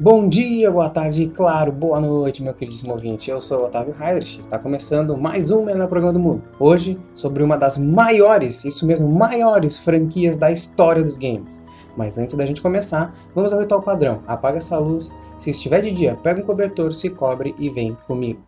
Bom dia, boa tarde e, claro, boa noite, meu queridíssimo ouvinte. Eu sou o Otávio Heidrich, está começando mais um Melhor Programa do Mundo. Hoje, sobre uma das maiores, isso mesmo, maiores franquias da história dos games. Mas antes da gente começar, vamos ao ritual padrão. Apaga essa luz, se estiver de dia, pega um cobertor, se cobre e vem comigo.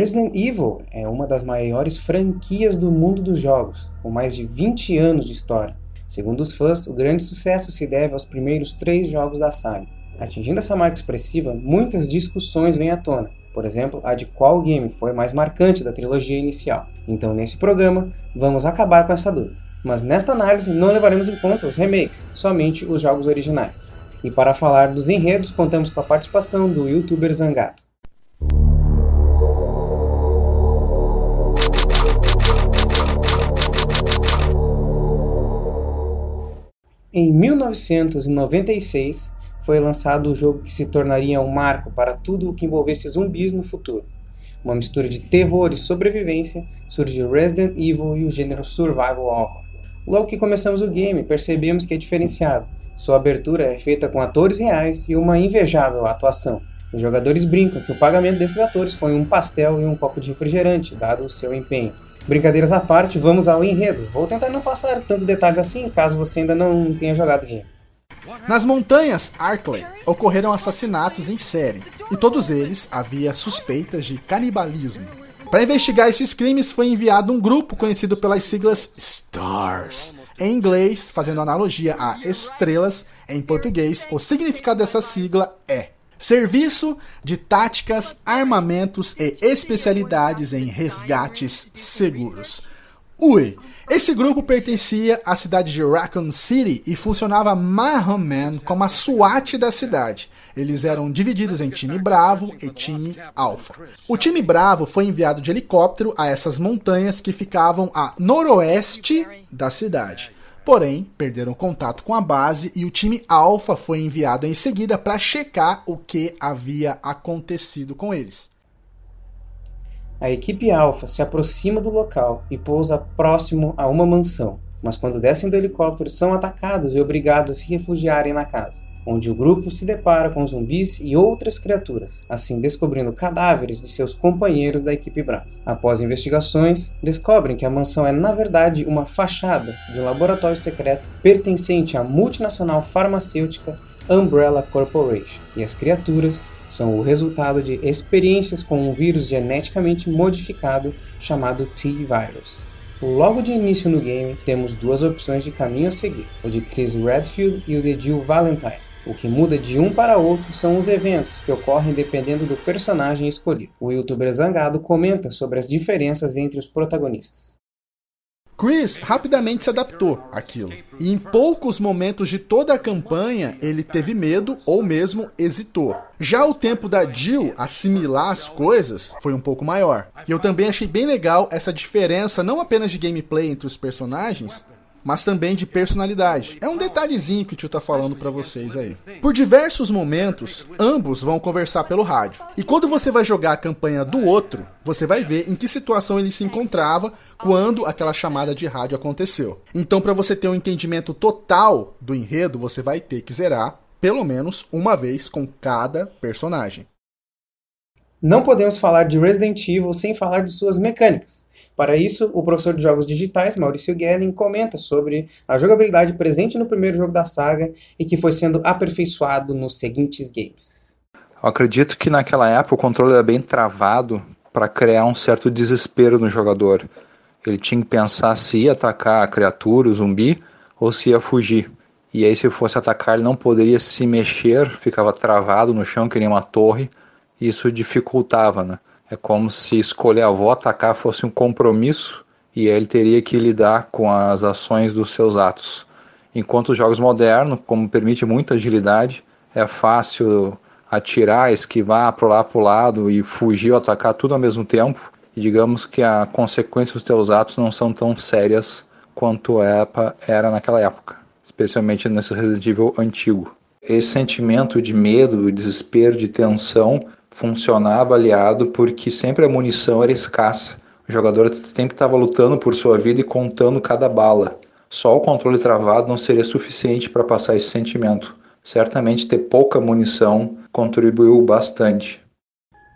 Resident Evil é uma das maiores franquias do mundo dos jogos, com mais de 20 anos de história. Segundo os fãs, o grande sucesso se deve aos primeiros três jogos da saga. Atingindo essa marca expressiva, muitas discussões vêm à tona, por exemplo, a de qual game foi mais marcante da trilogia inicial. Então, nesse programa, vamos acabar com essa dúvida. Mas nesta análise não levaremos em conta os remakes, somente os jogos originais. E para falar dos enredos, contamos com a participação do youtuber Zangato. Em 1996 foi lançado o jogo que se tornaria um marco para tudo o que envolvesse zumbis no futuro. Uma mistura de terror e sobrevivência, surgiu Resident Evil e o gênero Survival Horror. Logo que começamos o game, percebemos que é diferenciado. Sua abertura é feita com atores reais e uma invejável atuação. Os jogadores brincam que o pagamento desses atores foi um pastel e um copo de refrigerante, dado o seu empenho. Brincadeiras à parte, vamos ao enredo. Vou tentar não passar tantos detalhes assim, caso você ainda não tenha jogado o game. Nas montanhas Arkley ocorreram assassinatos em série, e todos eles havia suspeitas de canibalismo. Para investigar esses crimes foi enviado um grupo conhecido pelas siglas STARS. Em inglês, fazendo analogia a estrelas, em português, o significado dessa sigla é Serviço de táticas, armamentos e especialidades em resgates seguros. Ui, esse grupo pertencia à cidade de Raccoon City e funcionava marroman como a SWAT da cidade. Eles eram divididos em time Bravo e time Alpha. O time Bravo foi enviado de helicóptero a essas montanhas que ficavam a noroeste da cidade. Porém, perderam contato com a base e o time Alpha foi enviado em seguida para checar o que havia acontecido com eles. A equipe Alpha se aproxima do local e pousa próximo a uma mansão, mas quando descem do helicóptero são atacados e obrigados a se refugiarem na casa onde o grupo se depara com zumbis e outras criaturas, assim descobrindo cadáveres de seus companheiros da equipe Brava. Após investigações, descobrem que a mansão é na verdade uma fachada de um laboratório secreto pertencente à multinacional farmacêutica Umbrella Corporation, e as criaturas são o resultado de experiências com um vírus geneticamente modificado chamado T-Virus. Logo de início no game, temos duas opções de caminho a seguir, o de Chris Redfield e o de Jill Valentine. O que muda de um para outro são os eventos que ocorrem dependendo do personagem escolhido. O youtuber Zangado comenta sobre as diferenças entre os protagonistas. Chris rapidamente se adaptou àquilo. E em poucos momentos de toda a campanha, ele teve medo ou mesmo hesitou. Já o tempo da Jill assimilar as coisas foi um pouco maior. E eu também achei bem legal essa diferença não apenas de gameplay entre os personagens, mas também de personalidade. É um detalhezinho que o tio tá falando para vocês aí. Por diversos momentos, ambos vão conversar pelo rádio. E quando você vai jogar a campanha do outro, você vai ver em que situação ele se encontrava quando aquela chamada de rádio aconteceu. Então, para você ter um entendimento total do enredo, você vai ter que zerar pelo menos uma vez com cada personagem. Não podemos falar de Resident Evil sem falar de suas mecânicas. Para isso, o professor de jogos digitais, Maurício Gelling, comenta sobre a jogabilidade presente no primeiro jogo da saga e que foi sendo aperfeiçoado nos seguintes games. Eu acredito que naquela época o controle era bem travado para criar um certo desespero no jogador. Ele tinha que pensar se ia atacar a criatura, o zumbi, ou se ia fugir. E aí, se fosse atacar, ele não poderia se mexer, ficava travado no chão, que nem uma torre. E isso dificultava, né? É como se escolher a avó atacar fosse um compromisso e ele teria que lidar com as ações dos seus atos. Enquanto os jogos modernos, como permite muita agilidade, é fácil atirar, esquivar, pular para o lado e fugir ou atacar tudo ao mesmo tempo. E digamos que a consequência dos teus atos não são tão sérias quanto era naquela época, especialmente nesse Resident Evil antigo. Esse sentimento de medo, desespero, de tensão funcionava aliado porque sempre a munição era escassa. O jogador sempre estava lutando por sua vida e contando cada bala. Só o controle travado não seria suficiente para passar esse sentimento. Certamente ter pouca munição contribuiu bastante.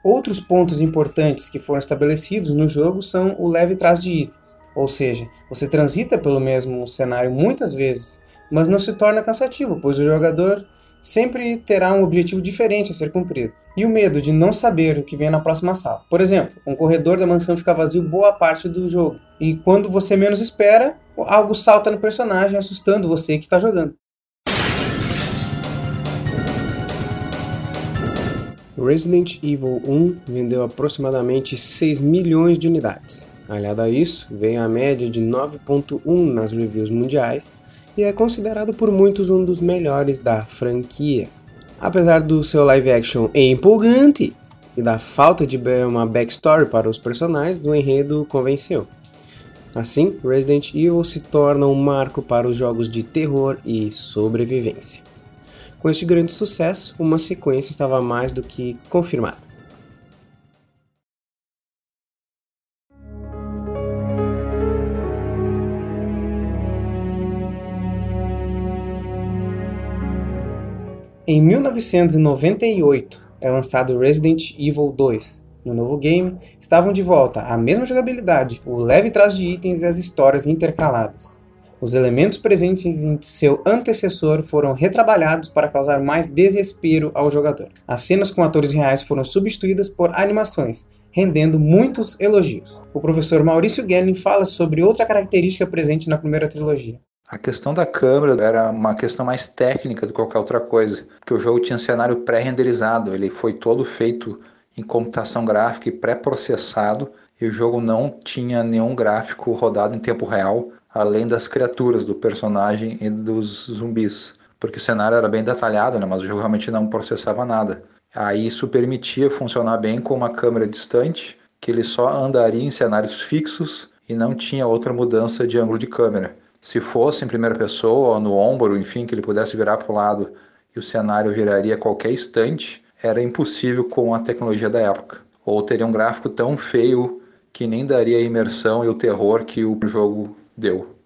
Outros pontos importantes que foram estabelecidos no jogo são o leve trás de itens, ou seja, você transita pelo mesmo cenário muitas vezes, mas não se torna cansativo, pois o jogador sempre terá um objetivo diferente a ser cumprido. E o medo de não saber o que vem na próxima sala. Por exemplo, um corredor da mansão fica vazio boa parte do jogo, e quando você menos espera, algo salta no personagem, assustando você que está jogando. Resident Evil 1 vendeu aproximadamente 6 milhões de unidades. Aliado a isso, veio a média de 9.1 nas reviews mundiais e é considerado por muitos um dos melhores da franquia. Apesar do seu live action empolgante e da falta de uma backstory para os personagens, o enredo convenceu. Assim, Resident Evil se torna um marco para os jogos de terror e sobrevivência. Com este grande sucesso, uma sequência estava mais do que confirmada. Em 1998 é lançado Resident Evil 2. No novo game, estavam de volta a mesma jogabilidade, o leve trás de itens e as histórias intercaladas. Os elementos presentes em seu antecessor foram retrabalhados para causar mais desespero ao jogador. As cenas com atores reais foram substituídas por animações, rendendo muitos elogios. O professor Maurício Gelling fala sobre outra característica presente na primeira trilogia. A questão da câmera era uma questão mais técnica do que qualquer outra coisa, porque o jogo tinha um cenário pré-renderizado, ele foi todo feito em computação gráfica e pré-processado, e o jogo não tinha nenhum gráfico rodado em tempo real, além das criaturas do personagem e dos zumbis, porque o cenário era bem detalhado, né, mas o jogo realmente não processava nada. Aí isso permitia funcionar bem com uma câmera distante, que ele só andaria em cenários fixos e não tinha outra mudança de ângulo de câmera se fosse em primeira pessoa, no ombro, enfim, que ele pudesse virar para o lado e o cenário viraria a qualquer instante, era impossível com a tecnologia da época. Ou teria um gráfico tão feio que nem daria a imersão e o terror que o jogo deu.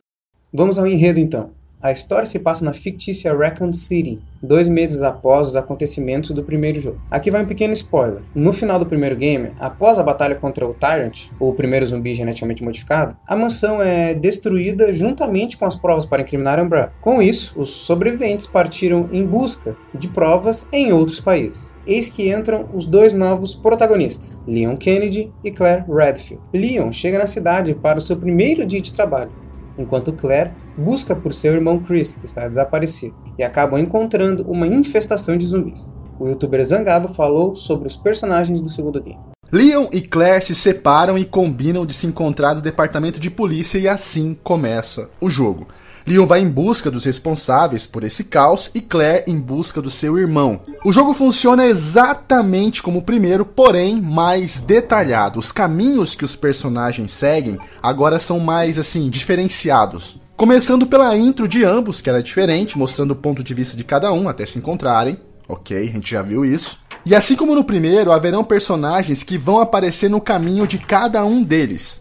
Vamos ao enredo então. A história se passa na fictícia Raccoon City, dois meses após os acontecimentos do primeiro jogo. Aqui vai um pequeno spoiler. No final do primeiro game, após a batalha contra o Tyrant, o primeiro zumbi geneticamente modificado, a mansão é destruída juntamente com as provas para incriminar Umbrella. Com isso, os sobreviventes partiram em busca de provas em outros países. Eis que entram os dois novos protagonistas, Leon Kennedy e Claire Redfield. Leon chega na cidade para o seu primeiro dia de trabalho enquanto Claire busca por seu irmão Chris, que está desaparecido, e acabam encontrando uma infestação de zumbis. O youtuber Zangado falou sobre os personagens do segundo game. Leon e Claire se separam e combinam de se encontrar no departamento de polícia e assim começa o jogo. Leon vai em busca dos responsáveis por esse caos e Claire em busca do seu irmão. O jogo funciona exatamente como o primeiro, porém mais detalhado. Os caminhos que os personagens seguem agora são mais assim diferenciados. Começando pela intro de ambos, que era diferente, mostrando o ponto de vista de cada um até se encontrarem. Ok, a gente já viu isso. E assim como no primeiro, haverão personagens que vão aparecer no caminho de cada um deles.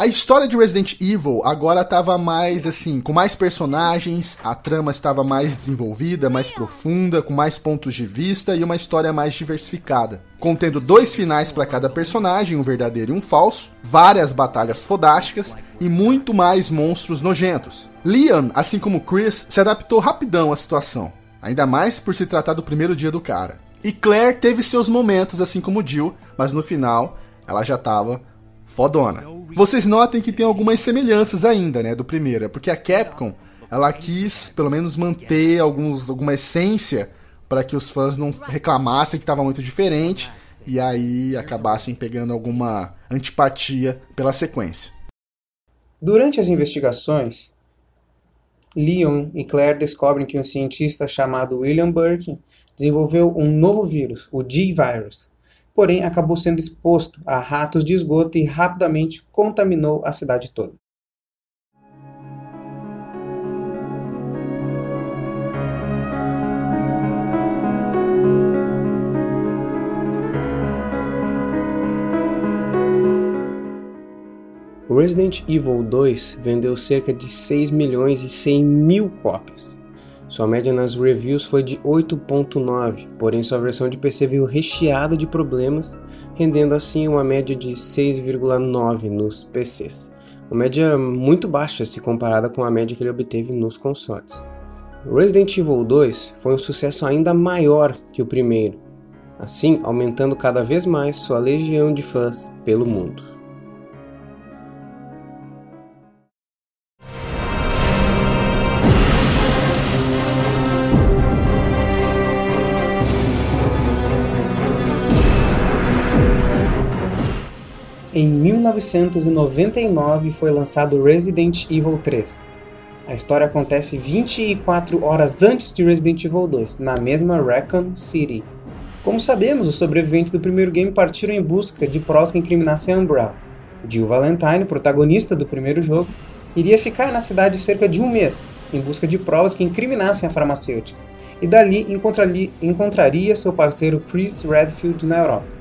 A história de Resident Evil agora estava mais assim, com mais personagens, a trama estava mais desenvolvida, mais profunda, com mais pontos de vista e uma história mais diversificada. Contendo dois finais para cada personagem, um verdadeiro e um falso, várias batalhas fodásticas e muito mais monstros nojentos. Leon, assim como Chris, se adaptou rapidão à situação, ainda mais por se tratar do primeiro dia do cara. E Claire teve seus momentos, assim como Jill, mas no final ela já estava fodona. Vocês notem que tem algumas semelhanças ainda, né, do primeiro, é porque a Capcom, ela quis pelo menos manter alguns, alguma essência para que os fãs não reclamassem que estava muito diferente e aí acabassem pegando alguma antipatia pela sequência. Durante as investigações, Leon e Claire descobrem que um cientista chamado William Burke desenvolveu um novo vírus, o G-Virus. Porém, acabou sendo exposto a ratos de esgoto e rapidamente contaminou a cidade toda. Resident Evil 2 vendeu cerca de 6 milhões e 100 mil cópias. Sua média nas reviews foi de 8.9, porém sua versão de PC veio recheada de problemas, rendendo assim uma média de 6,9 nos PCs. Uma média muito baixa se comparada com a média que ele obteve nos consoles. Resident Evil 2 foi um sucesso ainda maior que o primeiro, assim aumentando cada vez mais sua legião de fãs pelo mundo. 1999 foi lançado Resident Evil 3. A história acontece 24 horas antes de Resident Evil 2, na mesma Raccoon City. Como sabemos, os sobreviventes do primeiro game partiram em busca de provas que incriminassem a Umbrella. Jill Valentine, protagonista do primeiro jogo, iria ficar na cidade cerca de um mês, em busca de provas que incriminassem a farmacêutica, e dali encontraria seu parceiro Chris Redfield na Europa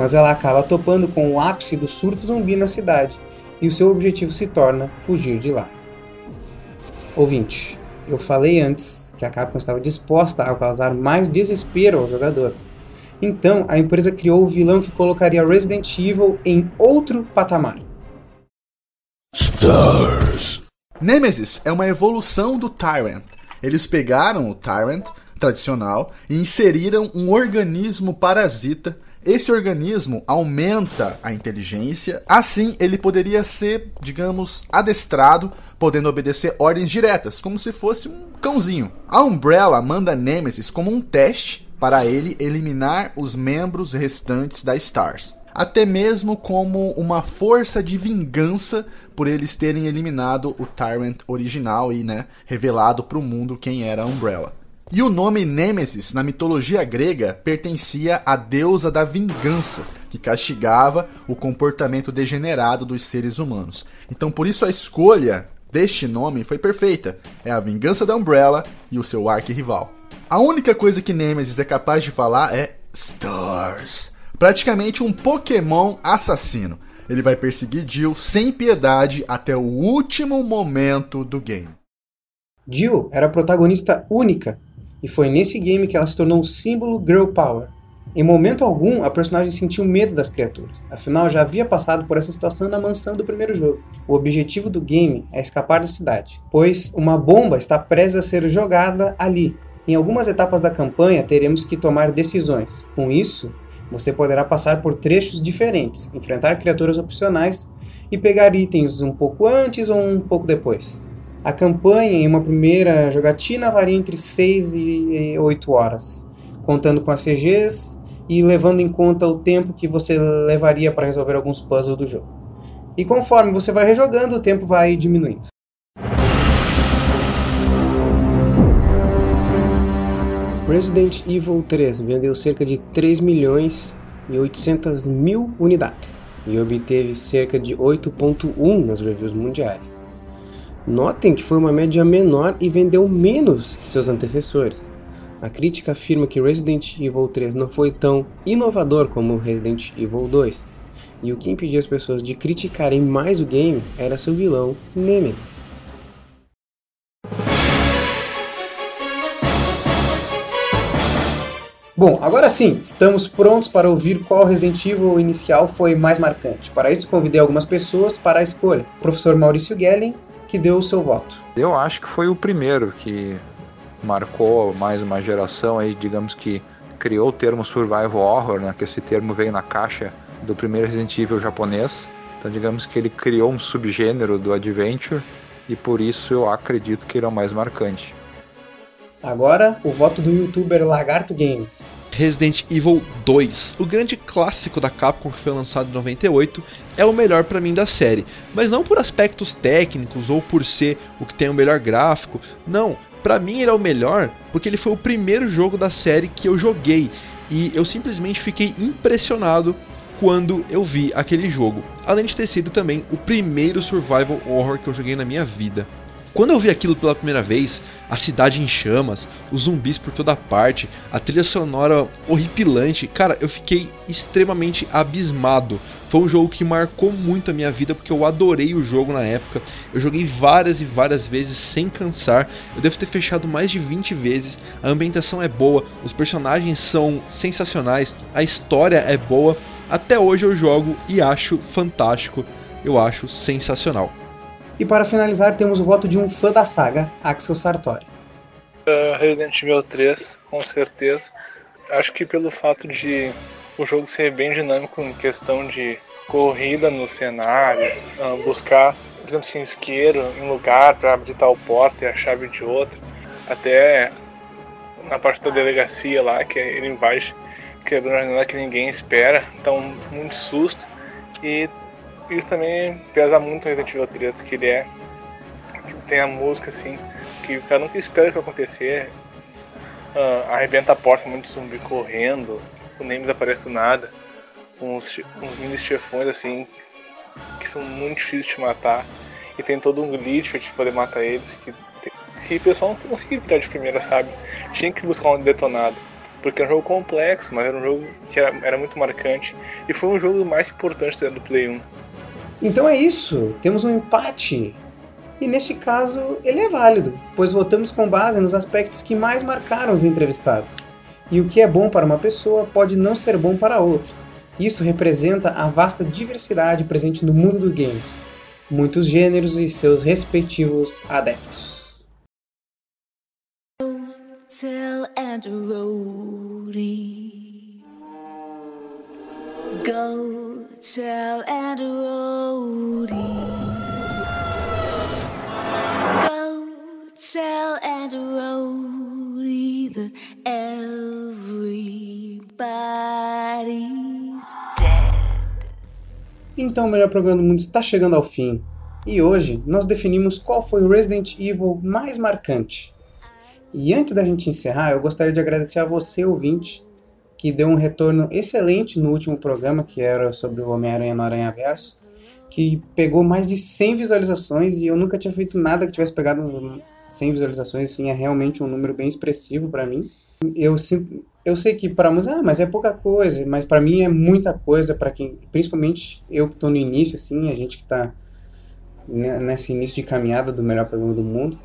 mas ela acaba topando com o ápice do surto zumbi na cidade e o seu objetivo se torna fugir de lá. Ouvinte, eu falei antes que a Capcom estava disposta a causar mais desespero ao jogador. Então, a empresa criou o vilão que colocaria Resident Evil em outro patamar. Stars. Nemesis é uma evolução do Tyrant. Eles pegaram o Tyrant tradicional e inseriram um organismo parasita esse organismo aumenta a inteligência, assim ele poderia ser, digamos, adestrado, podendo obedecer ordens diretas, como se fosse um cãozinho. A Umbrella manda Nemesis como um teste para ele eliminar os membros restantes da Stars. Até mesmo como uma força de vingança por eles terem eliminado o Tyrant original e, né, revelado para o mundo quem era a Umbrella. E o nome Nêmesis, na mitologia grega, pertencia à deusa da vingança, que castigava o comportamento degenerado dos seres humanos. Então, por isso, a escolha deste nome foi perfeita. É a vingança da Umbrella e o seu arqui-rival. A única coisa que Nemesis é capaz de falar é Stars. Praticamente um Pokémon assassino. Ele vai perseguir Jill sem piedade até o último momento do game. Jill era a protagonista única e foi nesse game que ela se tornou um símbolo Girl Power. Em momento algum, a personagem sentiu medo das criaturas, afinal já havia passado por essa situação na mansão do primeiro jogo. O objetivo do game é escapar da cidade, pois uma bomba está prestes a ser jogada ali. Em algumas etapas da campanha teremos que tomar decisões. Com isso, você poderá passar por trechos diferentes, enfrentar criaturas opcionais e pegar itens um pouco antes ou um pouco depois. A campanha em uma primeira jogatina varia entre 6 e 8 horas, contando com as CGs e levando em conta o tempo que você levaria para resolver alguns puzzles do jogo. E conforme você vai rejogando, o tempo vai diminuindo. Resident Evil 3 vendeu cerca de 3 milhões e 800 mil unidades e obteve cerca de 8.1 nas reviews mundiais. Notem que foi uma média menor e vendeu menos que seus antecessores. A crítica afirma que Resident Evil 3 não foi tão inovador como Resident Evil 2, e o que impedia as pessoas de criticarem mais o game era seu vilão, Nemesis. Bom, agora sim, estamos prontos para ouvir qual Resident Evil inicial foi mais marcante. Para isso, convidei algumas pessoas para a escolha. O professor Maurício Gellen, que deu o seu voto? Eu acho que foi o primeiro que marcou mais uma geração aí, digamos que criou o termo survival horror, né, que esse termo veio na caixa do primeiro Resident Evil japonês. Então, digamos que ele criou um subgênero do adventure e por isso eu acredito que ele é o mais marcante. Agora, o voto do youtuber Lagarto Games. Resident Evil 2, o grande clássico da Capcom que foi lançado em 98, é o melhor para mim da série, mas não por aspectos técnicos ou por ser o que tem o melhor gráfico, não, para mim ele é o melhor porque ele foi o primeiro jogo da série que eu joguei e eu simplesmente fiquei impressionado quando eu vi aquele jogo, além de ter sido também o primeiro survival horror que eu joguei na minha vida. Quando eu vi aquilo pela primeira vez, a cidade em chamas, os zumbis por toda parte, a trilha sonora horripilante, cara, eu fiquei extremamente abismado. Foi um jogo que marcou muito a minha vida porque eu adorei o jogo na época. Eu joguei várias e várias vezes sem cansar. Eu devo ter fechado mais de 20 vezes. A ambientação é boa, os personagens são sensacionais, a história é boa. Até hoje eu jogo e acho fantástico. Eu acho sensacional. E para finalizar, temos o voto de um fã da saga, Axel Sartori. Uh, Resident Evil 3, com certeza. Acho que pelo fato de o jogo ser bem dinâmico em questão de corrida no cenário, uh, buscar, por exemplo, assim, isqueiro em lugar para abrir tal porta e a chave de outra, até na parte da delegacia lá, que ele invade quebrando a janela que ninguém espera, então muito susto. E isso também pesa muito no Resident Evil 3, que ele é. Que tem a música assim, que o cara nunca espera que vai acontecer. Uh, arrebenta a porta, muito zumbi correndo, o Nemesis aparece do nada, uns, uns mini chefões assim, que são muito difíceis de matar, e tem todo um glitch pra te poder matar eles, que, que o pessoal não conseguia virar de primeira, sabe? Tinha que buscar um detonado porque é um jogo complexo, mas era um jogo que era, era muito marcante e foi um jogo mais importante do Play 1. Então é isso, temos um empate. E neste caso, ele é válido, pois votamos com base nos aspectos que mais marcaram os entrevistados. E o que é bom para uma pessoa pode não ser bom para outra. Isso representa a vasta diversidade presente no mundo dos games, muitos gêneros e seus respectivos adeptos. Go tell. Então, o melhor programa do mundo está chegando ao fim. E hoje nós definimos qual foi o Resident Evil mais marcante. E antes da gente encerrar, eu gostaria de agradecer a você, ouvinte, que deu um retorno excelente no último programa, que era sobre o Homem-Aranha no Aranha Verso, que pegou mais de 100 visualizações e eu nunca tinha feito nada que tivesse pegado 100 visualizações, assim, é realmente um número bem expressivo para mim. Eu sinto, eu sei que para muitos, ah, mas é pouca coisa, mas para mim é muita coisa para quem, principalmente eu que tô no início assim, a gente que tá nesse início de caminhada do melhor programa do mundo.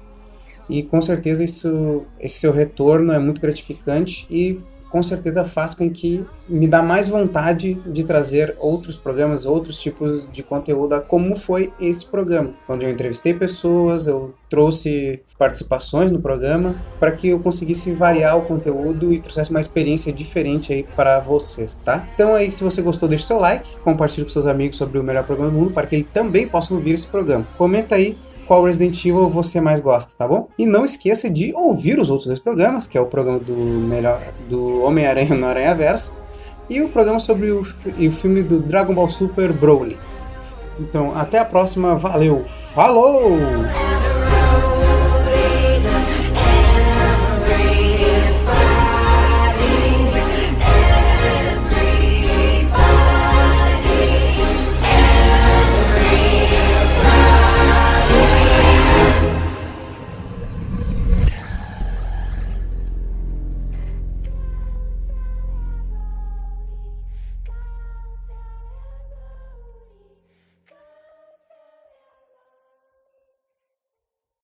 E com certeza isso, esse seu retorno é muito gratificante e com certeza faz com que me dá mais vontade de trazer outros programas, outros tipos de conteúdo, como foi esse programa, onde eu entrevistei pessoas, eu trouxe participações no programa para que eu conseguisse variar o conteúdo e trouxesse uma experiência diferente aí para vocês, tá? Então aí, se você gostou, deixe seu like, compartilhe com seus amigos sobre o melhor programa do mundo para que eles também possam ouvir esse programa. Comenta aí qual Resident Evil você mais gosta, tá bom? E não esqueça de ouvir os outros dois programas, que é o programa do melhor do Homem-Aranha no Aranha Verso e o programa sobre o, o filme do Dragon Ball Super Broly. Então, até a próxima, valeu, falou!